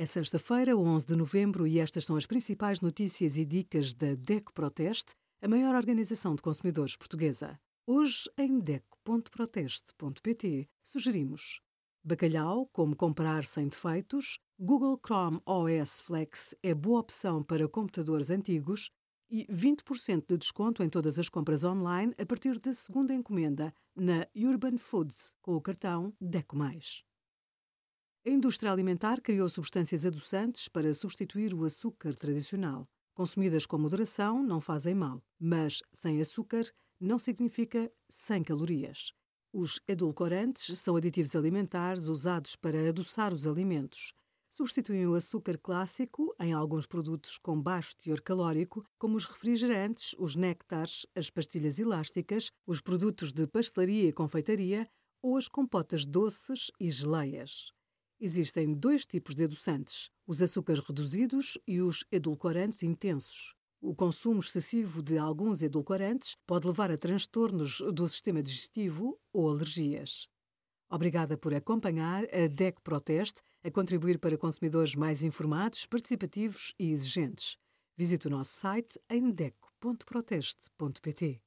É sexta-feira, 11 de novembro, e estas são as principais notícias e dicas da DECO Proteste, a maior organização de consumidores portuguesa. Hoje, em DECO.proteste.pt, sugerimos bacalhau, como comprar sem defeitos, Google Chrome OS Flex é boa opção para computadores antigos e 20% de desconto em todas as compras online a partir da segunda encomenda na Urban Foods com o cartão DECO+. A indústria alimentar criou substâncias adoçantes para substituir o açúcar tradicional. Consumidas com moderação, não fazem mal, mas sem açúcar não significa sem calorias. Os edulcorantes são aditivos alimentares usados para adoçar os alimentos. Substituem o açúcar clássico em alguns produtos com baixo teor calórico, como os refrigerantes, os néctares, as pastilhas elásticas, os produtos de pastelaria e confeitaria ou as compotas doces e geleias. Existem dois tipos de adoçantes: os açúcares reduzidos e os edulcorantes intensos. O consumo excessivo de alguns edulcorantes pode levar a transtornos do sistema digestivo ou alergias. Obrigada por acompanhar a DEC Proteste a contribuir para consumidores mais informados, participativos e exigentes. Visite o nosso site em deco.proteste.pt.